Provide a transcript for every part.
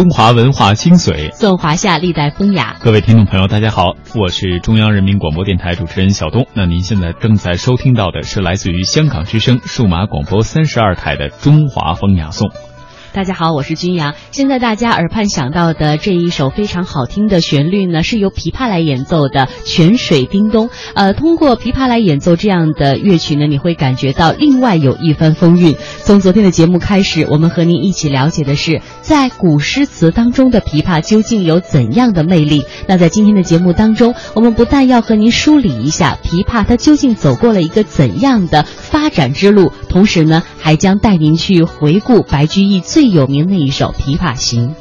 品中华文化精髓，颂华夏历代风雅。各位听众朋友，大家好，我是中央人民广播电台主持人小东。那您现在正在收听到的是来自于香港之声数码广播三十二台的《中华风雅颂》。大家好，我是君阳。现在大家耳畔想到的这一首非常好听的旋律呢，是由琵琶来演奏的《泉水叮咚》。呃，通过琵琶来演奏这样的乐曲呢，你会感觉到另外有一番风韵。从昨天的节目开始，我们和您一起了解的是，在古诗词当中的琵琶究竟有怎样的魅力。那在今天的节目当中，我们不但要和您梳理一下琵琶它究竟走过了一个怎样的发展之路，同时呢，还将带您去回顾白居易最。最有名的一首《琵琶行》。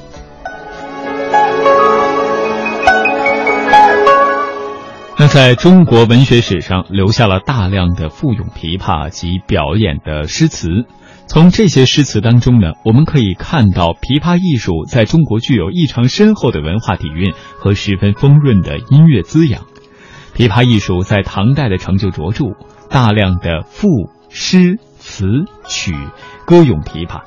那在中国文学史上留下了大量的赋咏琵琶及表演的诗词。从这些诗词当中呢，我们可以看到琵琶艺术在中国具有异常深厚的文化底蕴和十分丰润的音乐滋养。琵琶艺术在唐代的成就卓著，大量的赋、诗、词、曲歌咏琵琶。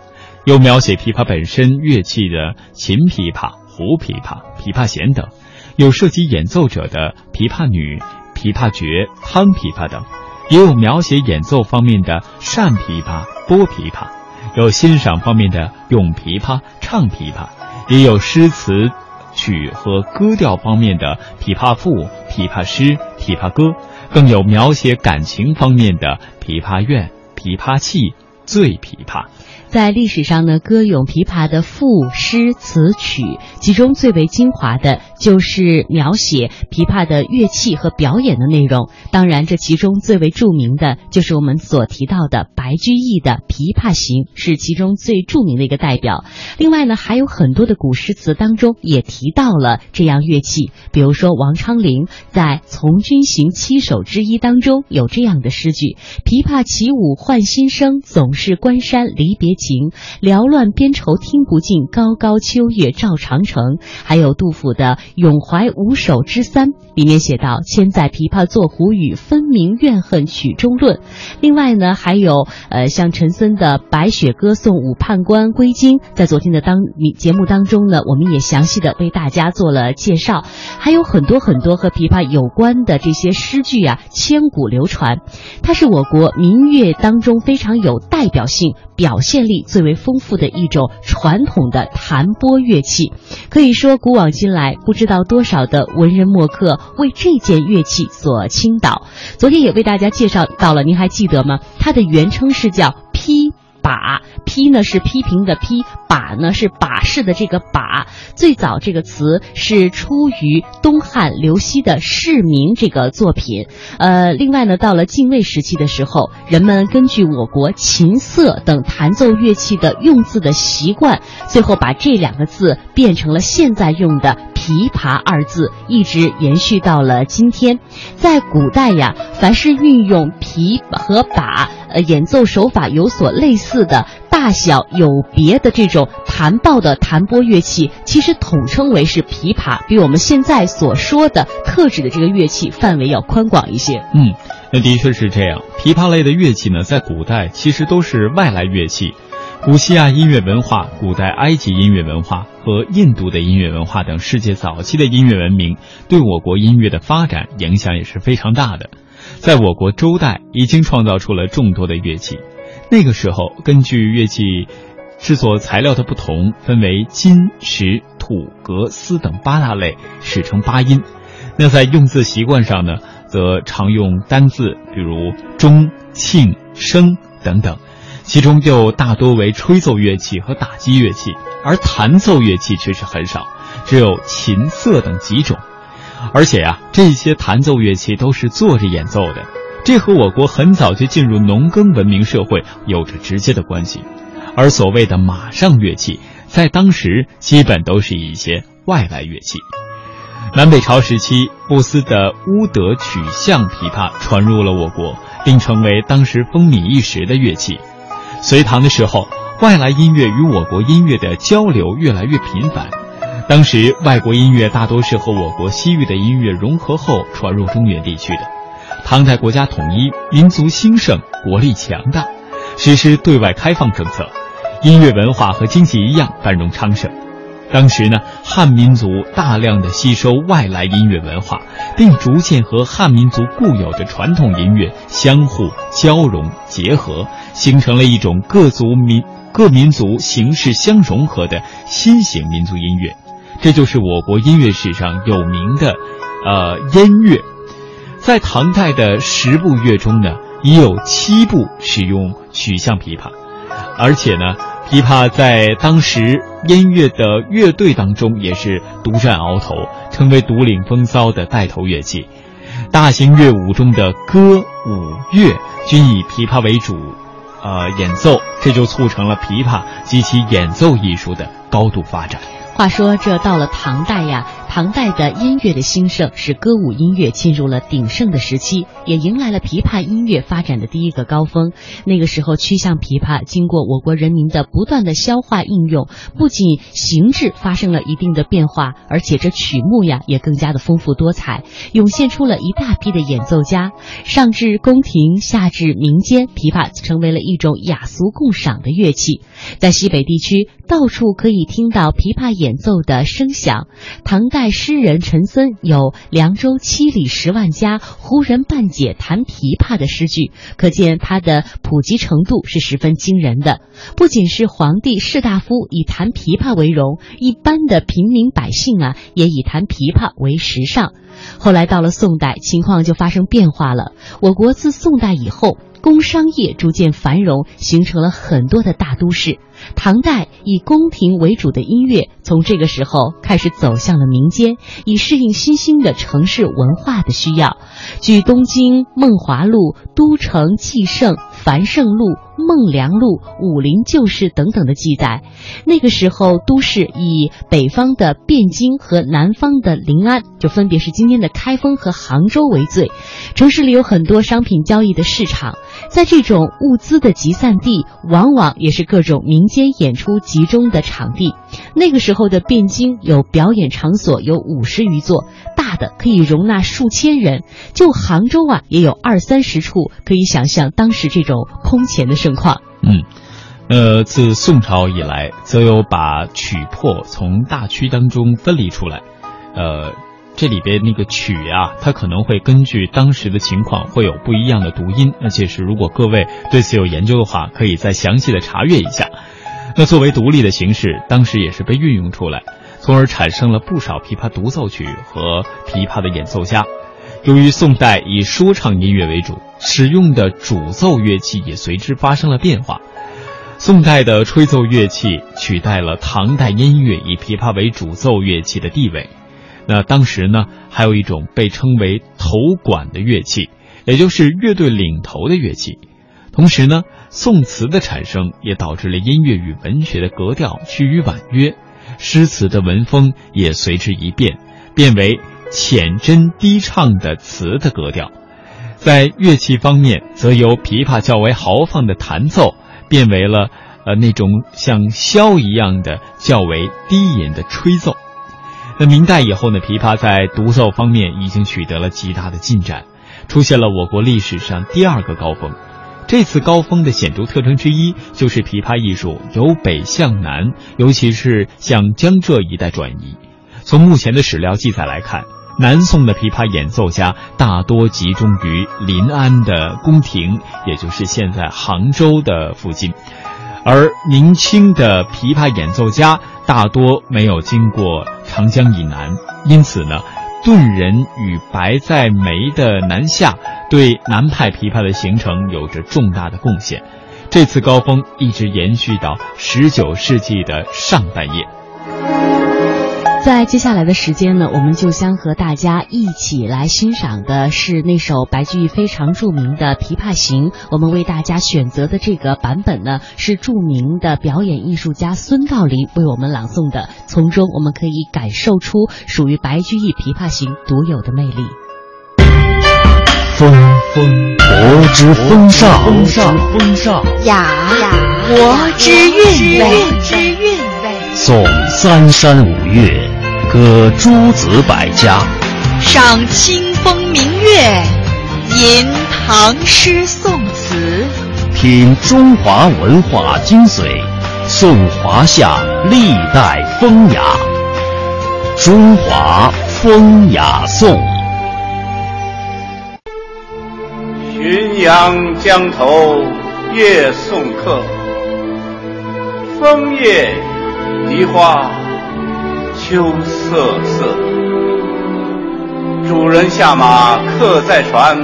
有描写琵琶本身乐器的琴琵琶、胡琵琶、琵琶弦等，有涉及演奏者的琵琶女、琵琶角、汤琵琶等，也有描写演奏方面的扇琵琶、拨琵琶，有欣赏方面的咏琵琶、唱琵琶，也有诗词曲和歌调方面的琵琶赋、琵琶诗、琵琶歌，更有描写感情方面的琵琶怨、琵琶泣、醉琵琶。在历史上呢，歌咏琵琶的赋、诗、词、曲，其中最为精华的就是描写琵琶的乐器和表演的内容。当然，这其中最为著名的就是我们所提到的白居易的《琵琶行》，是其中最著名的一个代表。另外呢，还有很多的古诗词当中也提到了这样乐器，比如说王昌龄在《从军行七首之一》当中有这样的诗句：“琵琶起舞换新声，总是关山离别。”情缭乱边愁听不尽，高高秋月照长城。还有杜甫的《咏怀五首之三》里面写到：“千载琵琶作胡语，分明怨恨曲中论。”另外呢，还有呃像陈森的《白雪歌送武判官归京》，在昨天的当节目当中呢，我们也详细的为大家做了介绍。还有很多很多和琵琶有关的这些诗句啊，千古流传。它是我国民乐当中非常有代表性。表现力最为丰富的一种传统的弹拨乐器，可以说古往今来不知道多少的文人墨客为这件乐器所倾倒。昨天也为大家介绍到了，您还记得吗？它的原称是叫琵。把批呢是批评的批，把呢是把式的这个把。最早这个词是出于东汉刘熙的《市民》这个作品。呃，另外呢，到了晋魏时期的时候，人们根据我国琴瑟等弹奏乐器的用字的习惯，最后把这两个字变成了现在用的琵琶二字，一直延续到了今天。在古代呀，凡是运用琵和把。呃，演奏手法有所类似的大小有别的这种弹抱的弹拨乐器，其实统称为是琵琶，比我们现在所说的特指的这个乐器范围要宽广一些。嗯，那的确是这样。琵琶类的乐器呢，在古代其实都是外来乐器。古希腊音乐文化、古代埃及音乐文化和印度的音乐文化等世界早期的音乐文明，对我国音乐的发展影响也是非常大的。在我国周代已经创造出了众多的乐器，那个时候根据乐器制作材料的不同，分为金、石、土、革、丝等八大类，史称八音。那在用字习惯上呢，则常用单字，比如钟、磬、笙等等，其中又大多为吹奏乐器和打击乐器，而弹奏乐器却是很少，只有琴瑟等几种。而且呀，这些弹奏乐器都是坐着演奏的，这和我国很早就进入农耕文明社会有着直接的关系。而所谓的马上乐器，在当时基本都是一些外来乐器。南北朝时期，布斯的乌德曲项琵琶传入了我国，并成为当时风靡一时的乐器。隋唐的时候，外来音乐与我国音乐的交流越来越频繁。当时，外国音乐大多是和我国西域的音乐融合后传入中原地区的。唐代国家统一，民族兴盛，国力强大，实施对外开放政策，音乐文化和经济一样繁荣昌盛。当时呢，汉民族大量的吸收外来音乐文化，并逐渐和汉民族固有的传统音乐相互交融结合，形成了一种各族民各民族形式相融合的新型民族音乐。这就是我国音乐史上有名的，呃，燕乐。在唐代的十部乐中呢，已有七部使用曲项琵琶，而且呢。琵琶在当时音乐的乐队当中也是独占鳌头，成为独领风骚的带头乐器。大型乐舞中的歌、舞、乐均以琵琶为主，呃，演奏，这就促成了琵琶及其演奏艺术的高度发展。话说，这到了唐代呀，唐代的音乐的兴盛，使歌舞音乐进入了鼎盛的时期，也迎来了琵琶音乐发展的第一个高峰。那个时候，曲项琵琶经过我国人民的不断的消化应用，不仅形制发生了一定的变化，而且这曲目呀也更加的丰富多彩，涌现出了一大批的演奏家。上至宫廷，下至民间，琵琶成为了一种雅俗共赏的乐器。在西北地区，到处可以听到琵琶演奏的声响。唐代代诗人陈森有“凉州七里十万家，胡人半解弹琵琶”的诗句，可见他的普及程度是十分惊人的。不仅是皇帝士大夫以弹琵琶为荣，一般的平民百姓啊，也以弹琵琶为时尚。后来到了宋代，情况就发生变化了。我国自宋代以后。工商业逐渐繁荣，形成了很多的大都市。唐代以宫廷为主的音乐，从这个时候开始走向了民间，以适应新兴的城市文化的需要。据《东京梦华录》《都城纪胜》。《繁盛录》《孟良录》《武林旧事》等等的记载，那个时候都市以北方的汴京和南方的临安，就分别是今天的开封和杭州为最。城市里有很多商品交易的市场，在这种物资的集散地，往往也是各种民间演出集中的场地。那个时候的汴京有表演场所有五十余座，大的可以容纳数千人；就杭州啊，也有二三十处。可以想象当时这种。空前的盛况。嗯，呃，自宋朝以来，则有把曲魄从大曲当中分离出来。呃，这里边那个曲啊，它可能会根据当时的情况会有不一样的读音。而且是如果各位对此有研究的话，可以再详细的查阅一下。那作为独立的形式，当时也是被运用出来，从而产生了不少琵琶独奏曲和琵琶的演奏家。由于宋代以说唱音乐为主，使用的主奏乐器也随之发生了变化。宋代的吹奏乐器取代了唐代音乐以琵琶为主奏乐器的地位。那当时呢，还有一种被称为头管的乐器，也就是乐队领头的乐器。同时呢，宋词的产生也导致了音乐与文学的格调趋于婉约，诗词的文风也随之一变，变为。浅斟低唱的词的格调，在乐器方面，则由琵琶较为豪放的弹奏，变为了呃那种像箫一样的较为低吟的吹奏。那明代以后呢，琵琶在独奏方面已经取得了极大的进展，出现了我国历史上第二个高峰。这次高峰的显著特征之一，就是琵琶艺术由北向南，尤其是向江浙一带转移。从目前的史料记载来看。南宋的琵琶演奏家大多集中于临安的宫廷，也就是现在杭州的附近，而明清的琵琶演奏家大多没有经过长江以南，因此呢，顿人与白在梅的南下对南派琵琶的形成有着重大的贡献。这次高峰一直延续到十九世纪的上半叶。在接下来的时间呢，我们就将和大家一起来欣赏的是那首白居易非常著名的《琵琶行》。我们为大家选择的这个版本呢，是著名的表演艺术家孙道临为我们朗诵的，从中我们可以感受出属于白居易《琵琶行》独有的魅力。风风国之风尚，风尚风尚雅雅国之韵味。颂三山五岳，歌诸子百家，赏清风明月，吟唐诗宋词，品中华文化精髓，颂华夏历代风雅。中华风雅颂。浔阳江头夜送客，枫叶梨花秋瑟瑟。主人下马客在船，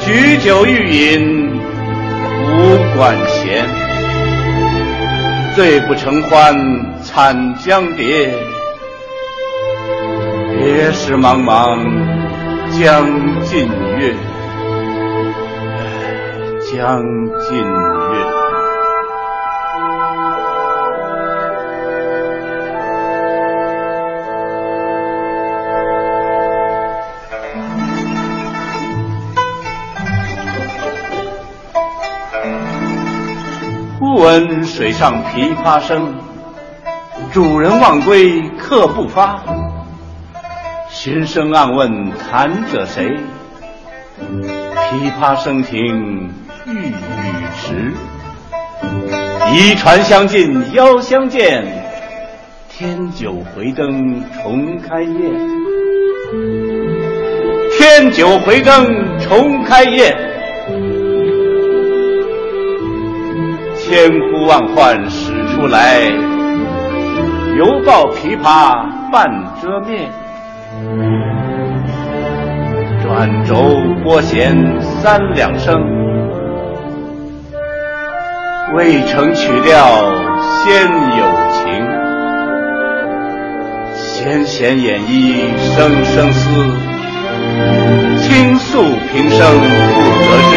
举酒欲饮无管弦。醉不成欢惨将别，别时茫茫江浸月。江浸闻水上琵琶声，主人忘归客不发。寻声暗问弹者谁？琵琶声停。欲语迟，移船相近邀相见，添酒回灯重开宴。添酒回灯重开宴，千呼万唤始出来，犹抱琵琶半遮面。转轴拨弦三两声。未成曲调先有情，弦弦掩抑声声思，倾诉平生不得志。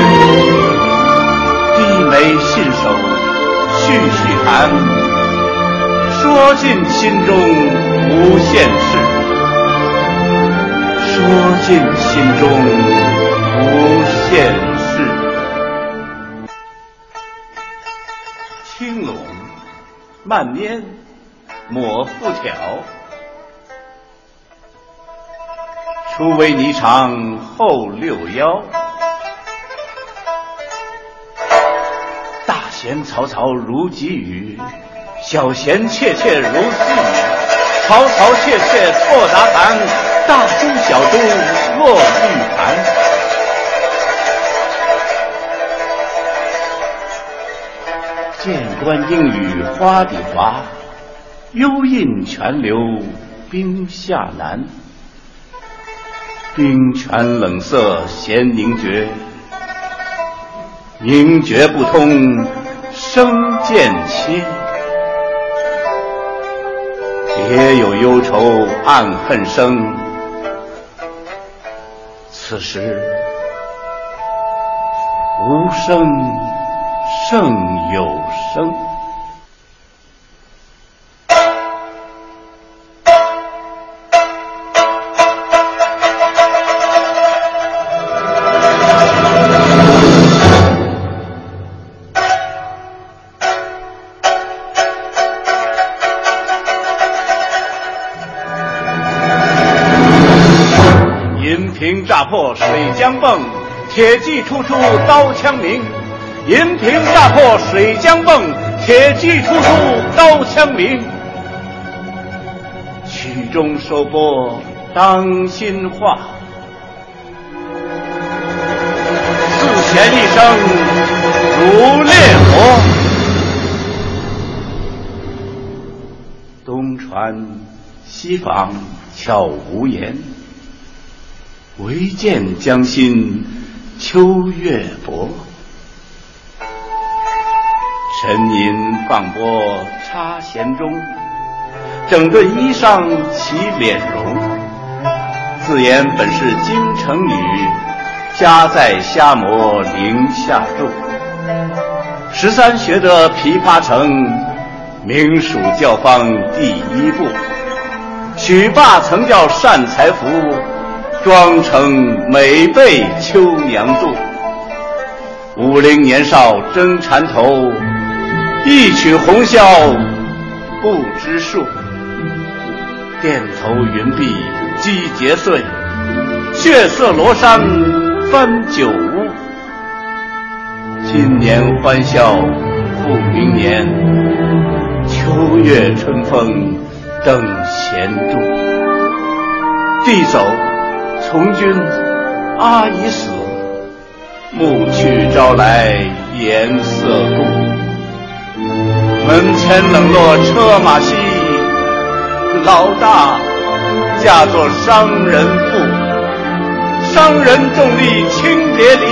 续续谈，说尽心中无限事，说尽心中无限事。青龙。慢拈抹复挑，初为霓裳后六幺。大弦嘈嘈如急雨，小弦切切如私语。嘈嘈切切错杂弹，大珠小珠落玉盘。剑关应雨花底滑，幽印泉流冰下难。冰泉冷涩弦凝绝，凝绝不通生渐切。别有忧愁暗恨生，此时无声。胜有声。浆迸，铁骑突出刀枪鸣。银瓶乍破水浆迸，铁骑突出刀枪鸣。曲终收拨当心画，四弦一声如烈火。东船西舫悄无言，唯见江心秋月薄。沉吟放拨插弦中，整顿衣裳起敛容。自言本是京城女，家在虾磨陵下住。十三学得琵琶成，名属教坊第一部。曲罢曾教善才服，妆成每被秋娘住。五陵年少争缠头。一曲红绡不知数，钿头云鬓击节碎，血色罗衫翻酒污。今年欢笑复明年，秋月春风等闲住。地走，从军阿姨死，暮去朝来颜色故。门前冷落车马稀，老大嫁作商人妇，商人重利轻别离，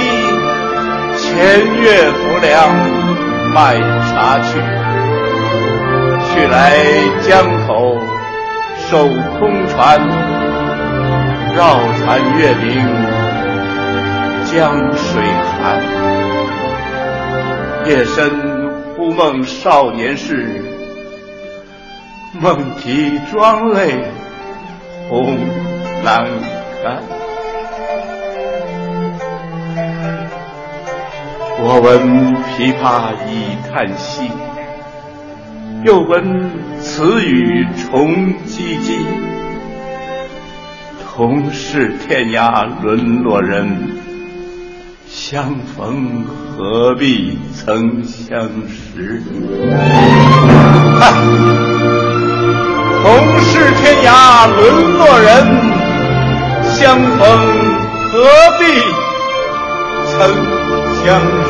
前月浮梁卖茶去，去来江口守空船，绕船月明江水寒，夜深。忽梦少年事，梦啼妆泪红阑干。我闻琵琶已叹息，又闻此语重唧唧。同是天涯沦落人。相逢何必曾相识？嗨，同是天涯沦落人，相逢何必曾相识？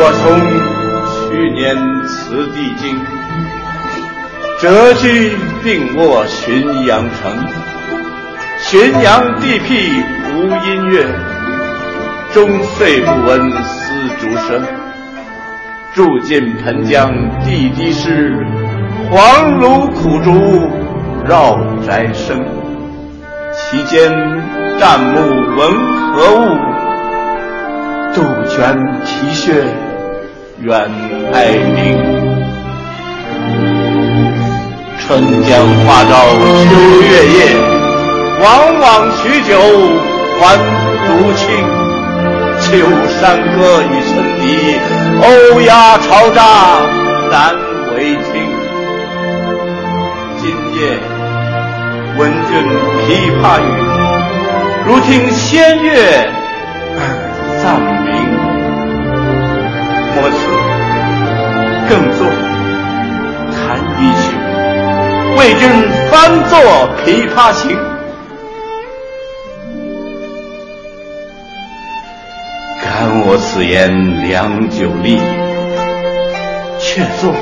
我从去年辞帝京，谪居定卧浔阳城。浔阳地僻无音乐，终岁不闻丝竹声。住近湓江地低湿，黄芦苦竹绕宅生。其间旦暮闻何物？杜鹃啼血远哀鸣。春江花朝秋月夜。往往取酒还独倾，秋山歌与村笛，欧鸦嘈喳难为听。今夜闻君琵琶语，如听仙乐耳暂明。莫辞更坐，为君翻作《琵琶行》。感我此言良久立，却坐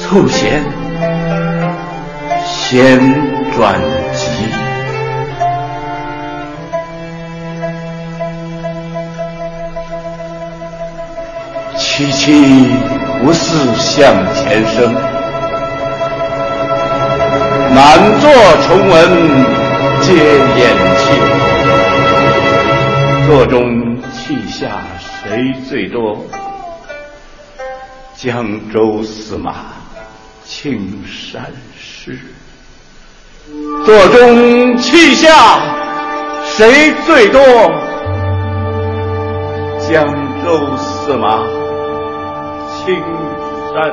促弦弦转急。凄凄不似向前声，满座重闻皆掩泣。座中。泣下谁最多？江州司马青衫湿。座中泣下谁最多？江州司马青衫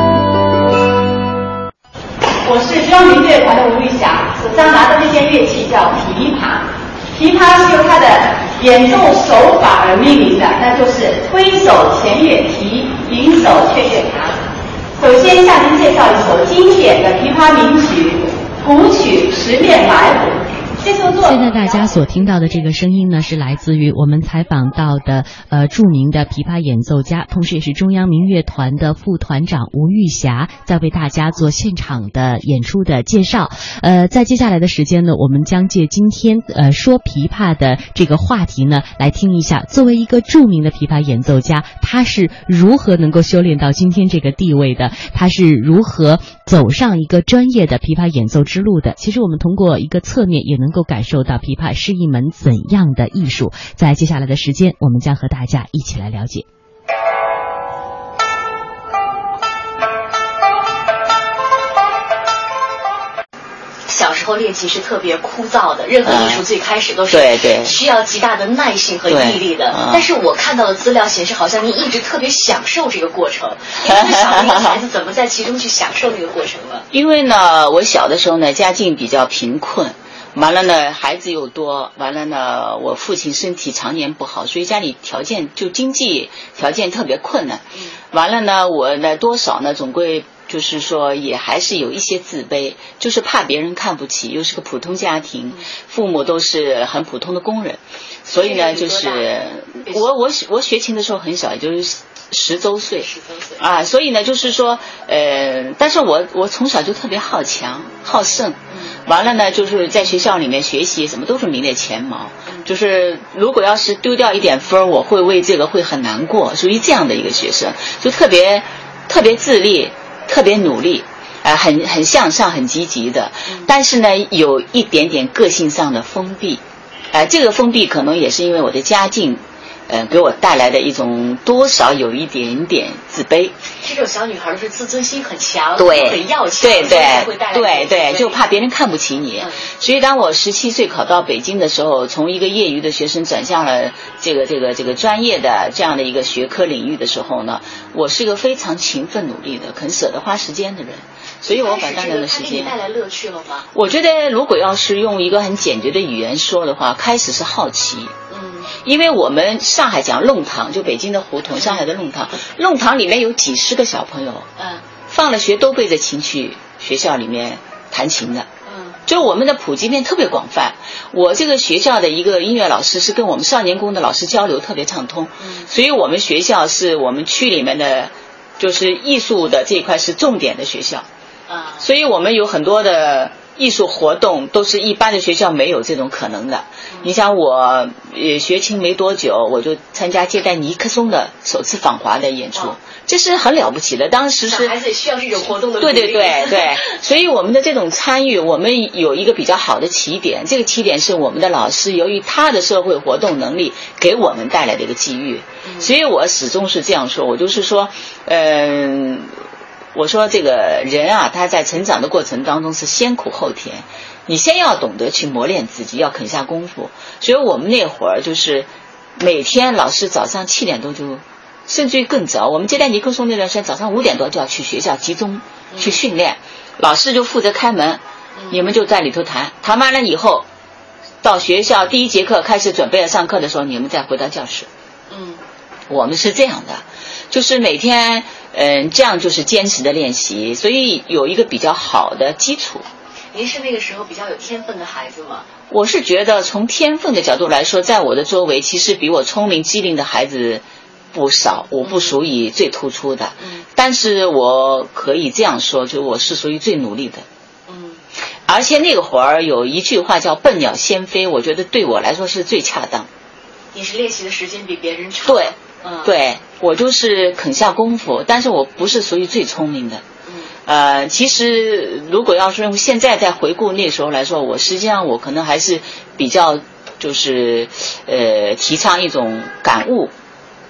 我是中央民乐团的吴玉霞，手上拿的这件乐器叫琵琶。琵琶是由它的演奏手法而命名的，那就是推手前月提，引手却月弹。首先向您介绍一首经典的琵琶名曲《古曲十面埋伏》。现在大家所听到的这个声音呢，是来自于我们采访到的呃著名的琵琶演奏家，同时也是中央民乐团的副团长吴玉霞，在为大家做现场的演出的介绍。呃，在接下来的时间呢，我们将借今天呃说琵琶的这个话题呢，来听一下，作为一个著名的琵琶演奏家，他是如何能够修炼到今天这个地位的？他是如何走上一个专业的琵琶演奏之路的？其实我们通过一个侧面也能。能够感受到琵琶是一门怎样的艺术？在接下来的时间，我们将和大家一起来了解。小时候练习是特别枯燥的，任何艺术最开始都是对对，需要极大的耐性和毅力的。但是我看到的资料显示，好像您一直特别享受这个过程。你从小孩子怎么在其中去享受这个过程了？因为呢，我小的时候呢，家境比较贫困。完了呢，孩子又多，完了呢，我父亲身体常年不好，所以家里条件就经济条件特别困难。完了呢，我呢多少呢，总归就是说也还是有一些自卑，就是怕别人看不起，又是个普通家庭，父母都是很普通的工人，所以呢，就是我我我学琴的时候很小，也就是十周岁。十周岁。啊，所以呢，就是说，呃，但是我我从小就特别好强好胜，完了呢，就是在学校里面学习什么都是名列前茅，就是如果要是丢掉一点分儿，我会为这个会很难过，属于这样的一个学生，就特别特别自立，特别努力。呃，很很向上，很积极的，但是呢，有一点点个性上的封闭，呃，这个封闭可能也是因为我的家境，呃，给我带来的一种多少有一点点自卑。这种小女孩是自尊心很强，对，很要强，对所以会带来对对对，就怕别人看不起你。嗯所以当我十七岁考到北京的时候，从一个业余的学生转向了这个这个这个专业的这样的一个学科领域的时候呢，我是个非常勤奋努力的、肯舍得花时间的人，所以我把大量的时它给你间。带来乐趣了吗？我觉得，如果要是用一个很简洁的语言说的话，开始是好奇，嗯，因为我们上海讲弄堂，就北京的胡同，上海的弄堂，弄堂里面有几十个小朋友，嗯。放了学都背着琴去学校里面弹琴的。嗯。就我们的普及面特别广泛，我这个学校的一个音乐老师是跟我们少年宫的老师交流特别畅通，嗯。所以我们学校是我们区里面的，就是艺术的这一块是重点的学校，啊，所以我们有很多的艺术活动都是一般的学校没有这种可能的。你想我呃学琴没多久，我就参加接待尼克松的首次访华的演出，这是很了不起的。当时是小孩子也需要这种活动的对对对对，所以我们的这种参与，我们有一个比较好的起点。这个起点是我们的老师由于他的社会活动能力给我们带来的一个机遇。所以我始终是这样说，我就是说，嗯、我说这个人啊，他在成长的过程当中是先苦后甜，你先要懂得去磨练自己，要肯下功夫。所以我们那会儿就是每天老师早上七点多就，甚至于更早，我们接待尼克松那段时间早上五点多就要去学校集中去训练，老师就负责开门，你们就在里头谈，谈完了以后，到学校第一节课开始准备要上课的时候，你们再回到教室。嗯我们是这样的，就是每天，嗯，这样就是坚持的练习，所以有一个比较好的基础。您是那个时候比较有天分的孩子吗？我是觉得从天分的角度来说，在我的周围，其实比我聪明机灵的孩子不少，我不属于最突出的。嗯但是我可以这样说，就我是属于最努力的。嗯而且那个会儿有一句话叫“笨鸟先飞”，我觉得对我来说是最恰当。你是练习的时间比别人长，对，嗯，，对我就是肯下功夫，但是我不是属于最聪明的。嗯呃，其实如果要是用现在再回顾那时候来说，我实际上我可能还是比较就是呃提倡一种感悟，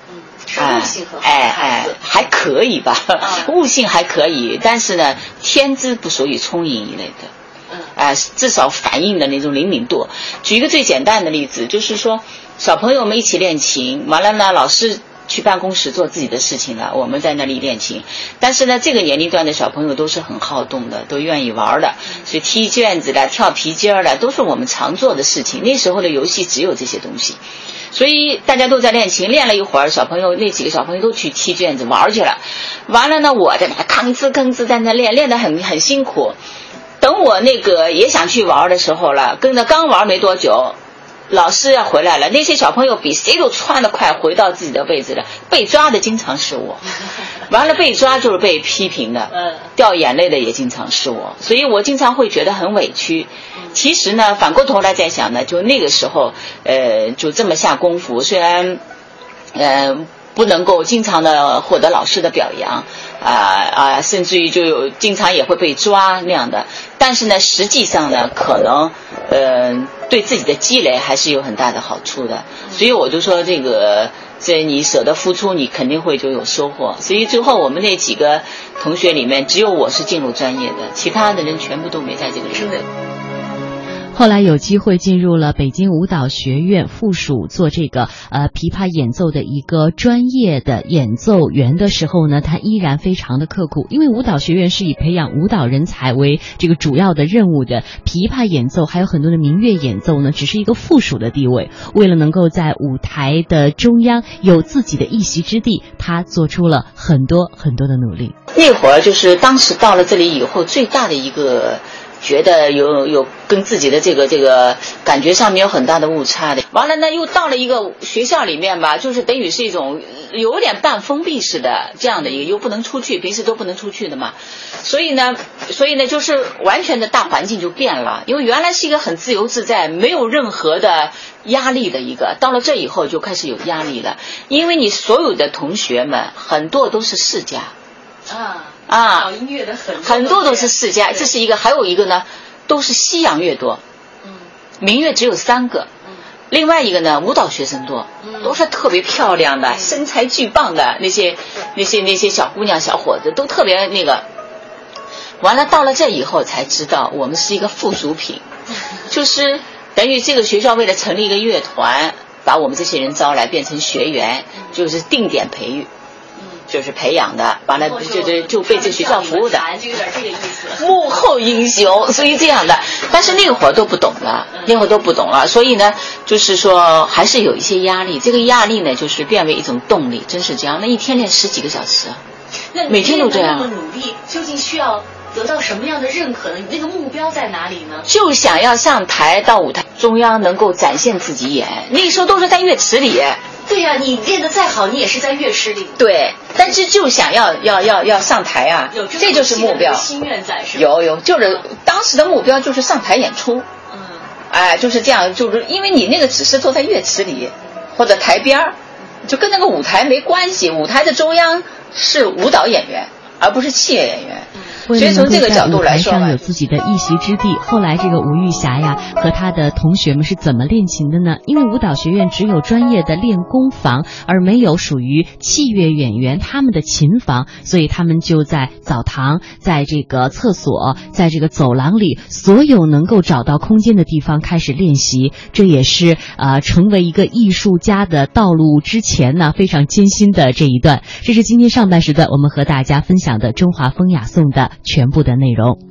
嗯，悟性很好的哎哎，，还可以吧，嗯悟性还可以，但是呢，天资不属于聪颖一类的。嗯啊、至少反应的那种灵敏度。举一个最简单的例子，就是说小朋友们一起练琴，完了呢，老师去办公室做自己的事情了，我们在那里练琴。但是呢，这个年龄段的小朋友都是很好动的，都愿意玩的，所以踢毽子的、跳皮筋儿的，都是我们常做的事情。那时候的游戏只有这些东西。所以大家都在练琴，练了一会儿，小朋友那几个小朋友都去踢毽子玩去了。完了呢，我在那吭哧吭哧在那练，练得很很辛苦。等我那个也想去玩的时候了，跟着刚玩没多久，老师要回来了。那些小朋友比谁都窜得快，回到自己的位置了。被抓的经常是我，完了被抓就是被批评的，嗯掉眼泪的也经常是我，所以我经常会觉得很委屈。其实呢，反过头来再想呢，就那个时候，呃，就这么下功夫，虽然，呃。不能够经常的获得老师的表扬，啊啊，甚至于就有经常也会被抓那样的。但是呢，实际上呢，可能呃对自己的积累还是有很大的好处的。所以我就说这个，这你舍得付出，你肯定会就有收获。所以最后我们那几个同学里面，只有我是进入专业的，其他的人全部都没在这个里面。后来有机会进入了北京舞蹈学院附属做这个呃琵琶演奏的一个专业的演奏员的时候呢，他依然非常的刻苦，因为舞蹈学院是以培养舞蹈人才为这个主要的任务的，琵琶演奏还有很多的民乐演奏呢，只是一个附属的地位。为了能够在舞台的中央有自己的一席之地，他做出了很多很多的努力。那会儿就是当时到了这里以后，最大的一个。觉得有有跟自己的这个这个感觉上面有很大的误差的，完了呢又到了一个学校里面吧，就是等于是一种有点半封闭式的这样的一个，又不能出去，平时都不能出去的嘛，所以呢，所以呢就是完全的大环境就变了，因为原来是一个很自由自在，没有任何的压力的一个，到了这以后就开始有压力了，因为你所有的同学们很多都是世家。啊啊，搞音乐的很很多都是世家，这是一个，还有一个呢，都是西洋乐多，嗯，民乐只有三个，嗯，另外一个呢，舞蹈学生多，嗯，都是特别漂亮的，身材巨棒的那些那些那些小姑娘小伙子都特别那个，完了到了这以后才知道我们是一个附属品，就是等于这个学校为了成立一个乐团，把我们这些人招来变成学员，就是定点培育。就是培养的，完了就就就被这学校服务的，就有点这个意思。幕后英雄，所以这样的，但是那会儿都不懂了，那会儿都不懂了，所以呢，就是说还是有一些压力。这个压力呢，就是变为一种动力，真是这样。那一天练十几个小时，那每天都这样。那么努力，究竟需要得到什么样的认可呢？你那个目标在哪里呢？就想要上台到舞台中央，能够展现自己演。那时候都是在乐池里。对呀，你练得再好，你也是在乐池里。对，但是就想要要要要上台啊，这就是目标。心愿在是有有，就是当时的目标就是上台演出。嗯。哎，就是这样，就是因为你那个只是坐在乐池里或者台边儿，就跟那个舞台没关系。舞台的中央是舞蹈演员，而不是器乐演员。为了能够在舞台上有自己的一席之地，后来这个吴玉霞呀和她的同学们是怎么练琴的呢？因为舞蹈学院只有专业的练功房，而没有属于器乐演员他们的琴房，所以他们就在澡堂、在这个厕所、在这个走廊里，所有能够找到空间的地方开始练习。这也是呃成为一个艺术家的道路之前呢非常艰辛的这一段。这是今天上半时段我们和大家分享的《中华风雅颂》的。全部的内容。